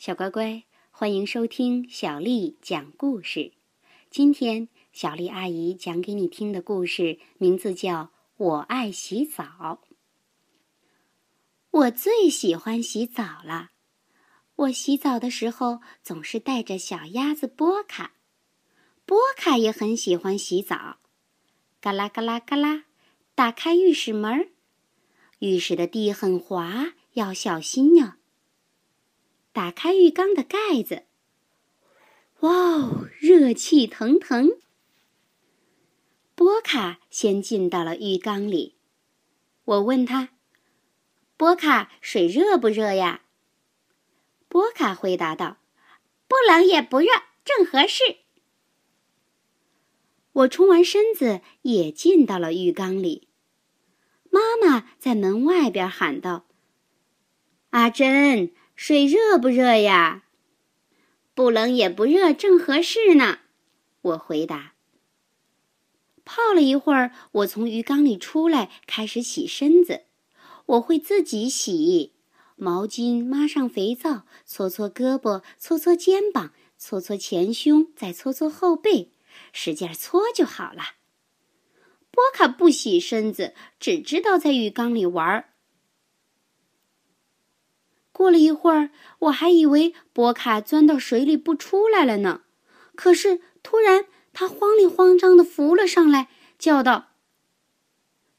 小乖乖，欢迎收听小丽讲故事。今天小丽阿姨讲给你听的故事名字叫《我爱洗澡》。我最喜欢洗澡了。我洗澡的时候总是带着小鸭子波卡，波卡也很喜欢洗澡。嘎啦嘎啦嘎啦，打开浴室门，浴室的地很滑，要小心哟。打开浴缸的盖子，哇哦，热气腾腾！波卡先进到了浴缸里，我问他：“波卡，水热不热呀？”波卡回答道：“不冷也不热，正合适。”我冲完身子也进到了浴缸里，妈妈在门外边喊道：“阿珍。”水热不热呀？不冷也不热，正合适呢。我回答。泡了一会儿，我从鱼缸里出来，开始洗身子。我会自己洗，毛巾抹上肥皂，搓搓胳膊，搓搓肩膀，搓搓前胸，再搓搓后背，使劲搓就好了。波卡不洗身子，只知道在浴缸里玩儿。过了一会儿，我还以为波卡钻到水里不出来了呢。可是突然，他慌里慌张的浮了上来，叫道：“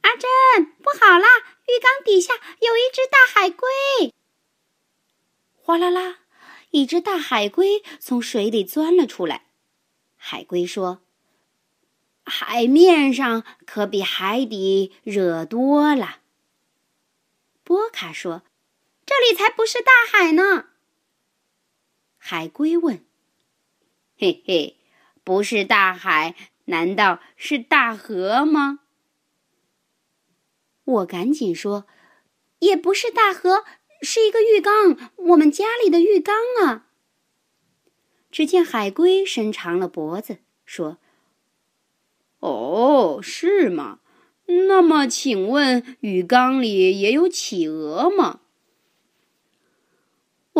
阿珍，不好啦！浴缸底下有一只大海龟！”哗啦啦，一只大海龟从水里钻了出来。海龟说：“海面上可比海底热多了。”波卡说。这里才不是大海呢。海龟问：“嘿嘿，不是大海，难道是大河吗？”我赶紧说：“也不是大河，是一个浴缸，我们家里的浴缸啊。”只见海龟伸长了脖子，说：“哦，是吗？那么，请问浴缸里也有企鹅吗？”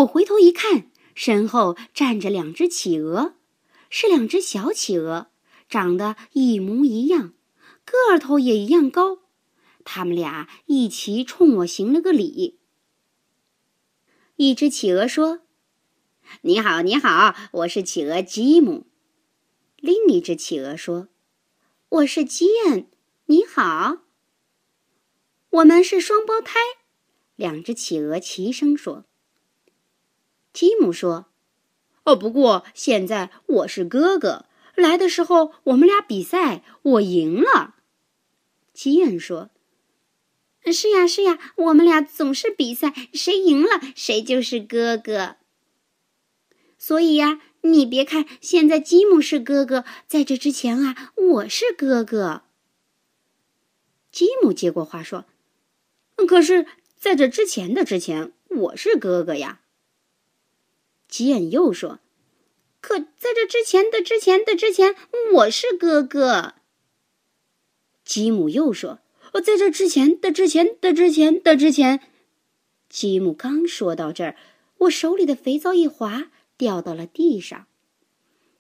我回头一看，身后站着两只企鹅，是两只小企鹅，长得一模一样，个头也一样高。他们俩一齐冲我行了个礼。一只企鹅说：“你好，你好，我是企鹅吉姆。”另一只企鹅说：“我是吉恩，你好。”我们是双胞胎。两只企鹅齐声说。吉姆说：“哦，不过现在我是哥哥。来的时候我们俩比赛，我赢了。”吉恩说：“是呀，是呀，我们俩总是比赛，谁赢了谁就是哥哥。所以呀，你别看现在吉姆是哥哥，在这之前啊，我是哥哥。”吉姆接过话说：“可是在这之前的之前，我是哥哥呀。”吉恩又说：“可在这之前的之前的之前，我是哥哥。”吉姆又说：“在这之前的之前的之前的之前。”吉姆刚说到这儿，我手里的肥皂一滑，掉到了地上，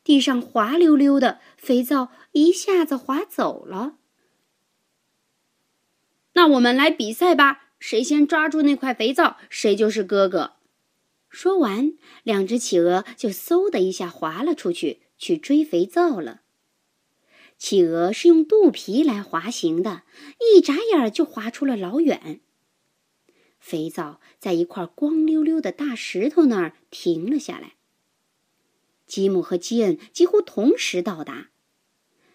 地上滑溜溜的，肥皂一下子滑走了。那我们来比赛吧，谁先抓住那块肥皂，谁就是哥哥。说完，两只企鹅就嗖的一下滑了出去，去追肥皂了。企鹅是用肚皮来滑行的，一眨眼就滑出了老远。肥皂在一块光溜溜的大石头那儿停了下来。吉姆和基恩几乎同时到达，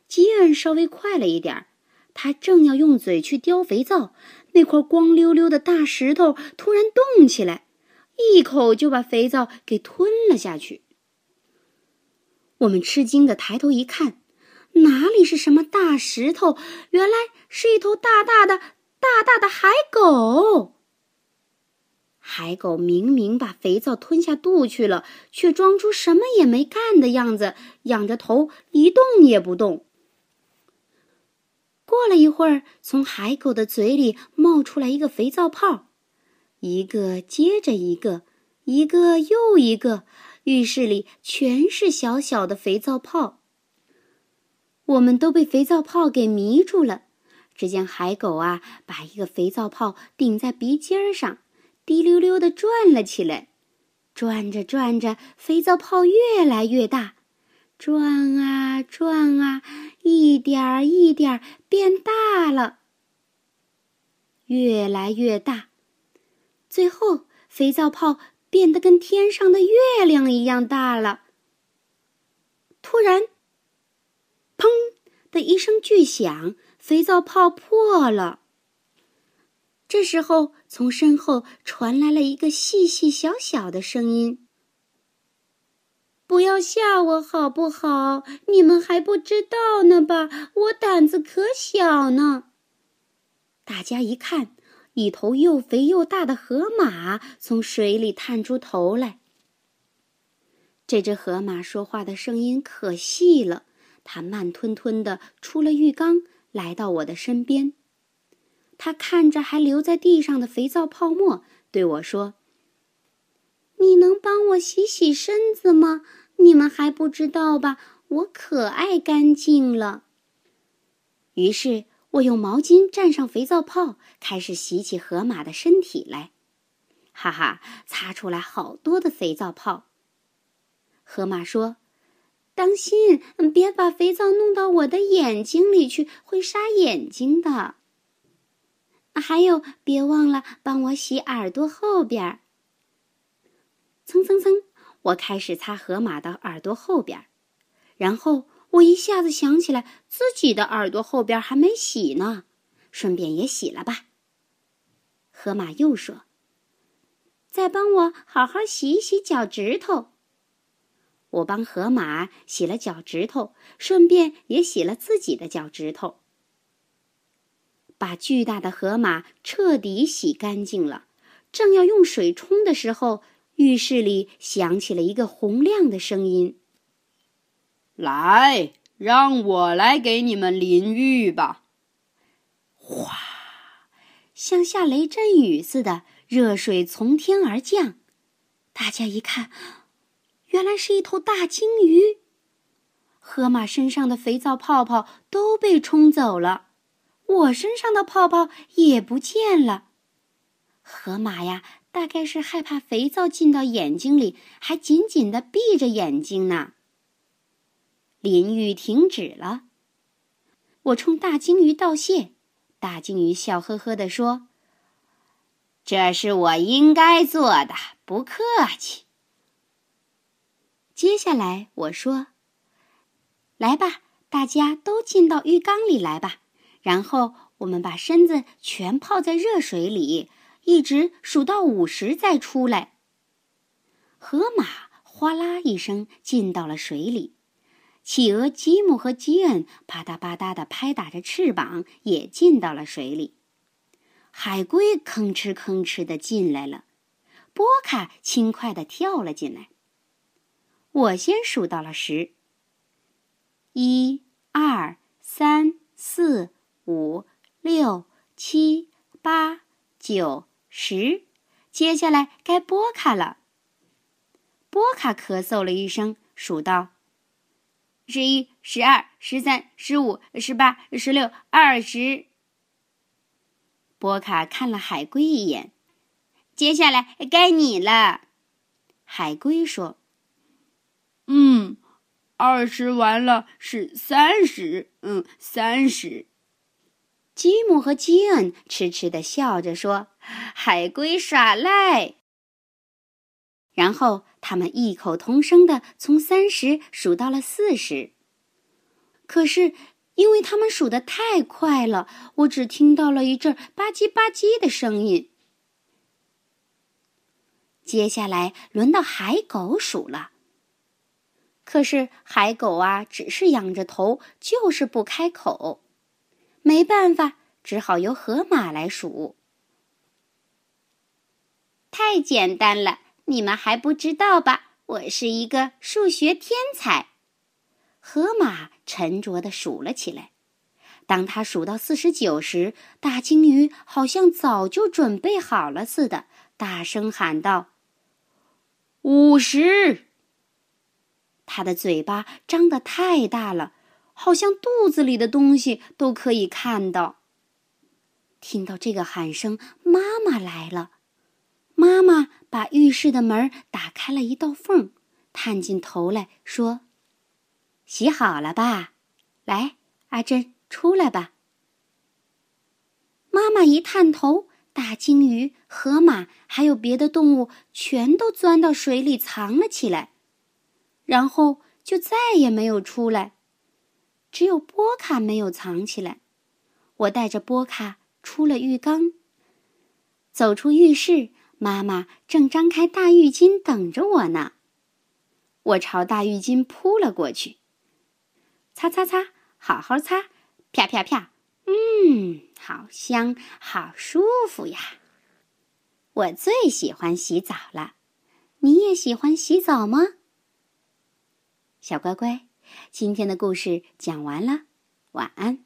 基恩稍微快了一点儿，他正要用嘴去叼肥皂，那块光溜溜的大石头突然动起来。一口就把肥皂给吞了下去。我们吃惊的抬头一看，哪里是什么大石头，原来是一头大大的、大大的海狗。海狗明明把肥皂吞下肚去了，却装出什么也没干的样子，仰着头一动也不动。过了一会儿，从海狗的嘴里冒出来一个肥皂泡。一个接着一个，一个又一个，浴室里全是小小的肥皂泡。我们都被肥皂泡给迷住了。只见海狗啊，把一个肥皂泡顶在鼻尖上，滴溜溜的转了起来。转着转着，肥皂泡越来越大，转啊转啊，一点儿一点儿变大了，越来越大。最后，肥皂泡变得跟天上的月亮一样大了。突然，砰的一声巨响，肥皂泡破了。这时候，从身后传来了一个细细小小的声音：“不要吓我，好不好？你们还不知道呢吧？我胆子可小呢。”大家一看。一头又肥又大的河马从水里探出头来。这只河马说话的声音可细了，它慢吞吞地出了浴缸，来到我的身边。它看着还留在地上的肥皂泡沫，对我说：“你能帮我洗洗身子吗？你们还不知道吧？我可爱干净了。”于是。我用毛巾蘸上肥皂泡，开始洗起河马的身体来。哈哈，擦出来好多的肥皂泡。河马说：“当心，别把肥皂弄到我的眼睛里去，会杀眼睛的。还有，别忘了帮我洗耳朵后边。”蹭蹭蹭，我开始擦河马的耳朵后边，然后。我一下子想起来，自己的耳朵后边还没洗呢，顺便也洗了吧。河马又说：“再帮我好好洗一洗脚趾头。”我帮河马洗了脚趾头，顺便也洗了自己的脚趾头。把巨大的河马彻底洗干净了，正要用水冲的时候，浴室里响起了一个洪亮的声音。来，让我来给你们淋浴吧！哗，像下雷阵雨似的，热水从天而降。大家一看，原来是一头大鲸鱼。河马身上的肥皂泡泡都被冲走了，我身上的泡泡也不见了。河马呀，大概是害怕肥皂进到眼睛里，还紧紧的闭着眼睛呢。淋浴停止了，我冲大鲸鱼道谢。大鲸鱼笑呵呵地说：“这是我应该做的，不客气。”接下来我说：“来吧，大家都进到浴缸里来吧，然后我们把身子全泡在热水里，一直数到五十再出来。”河马哗啦一声进到了水里。企鹅吉姆和吉恩啪嗒啪嗒地拍打着翅膀，也进到了水里。海龟吭哧吭哧地进来了，波卡轻快地跳了进来。我先数到了十，一、二、三、四、五、六、七、八、九、十，接下来该波卡了。波卡咳嗽了一声，数到。十一、十二、十三、十五、十八、十六、二十。波卡看了海龟一眼，接下来该你了。海龟说：“嗯，二十完了是三十，嗯，三十。”吉姆和基恩痴痴的笑着说：“海龟耍赖。”然后。他们异口同声的从三十数到了四十。可是，因为他们数的太快了，我只听到了一阵吧唧吧唧的声音。接下来轮到海狗数了。可是海狗啊，只是仰着头，就是不开口。没办法，只好由河马来数。太简单了。你们还不知道吧？我是一个数学天才。河马沉着地数了起来。当他数到四十九时，大鲸鱼好像早就准备好了似的，大声喊道：“五十。他的嘴巴张得太大了，好像肚子里的东西都可以看到。听到这个喊声，妈妈来了。妈妈把浴室的门打开了一道缝，探进头来说：“洗好了吧？来，阿珍，出来吧。”妈妈一探头，大鲸鱼、河马还有别的动物全都钻到水里藏了起来，然后就再也没有出来。只有波卡没有藏起来。我带着波卡出了浴缸，走出浴室。妈妈正张开大浴巾等着我呢，我朝大浴巾扑了过去，擦擦擦，好好擦，啪啪啪，嗯，好香，好舒服呀！我最喜欢洗澡了，你也喜欢洗澡吗？小乖乖，今天的故事讲完了，晚安。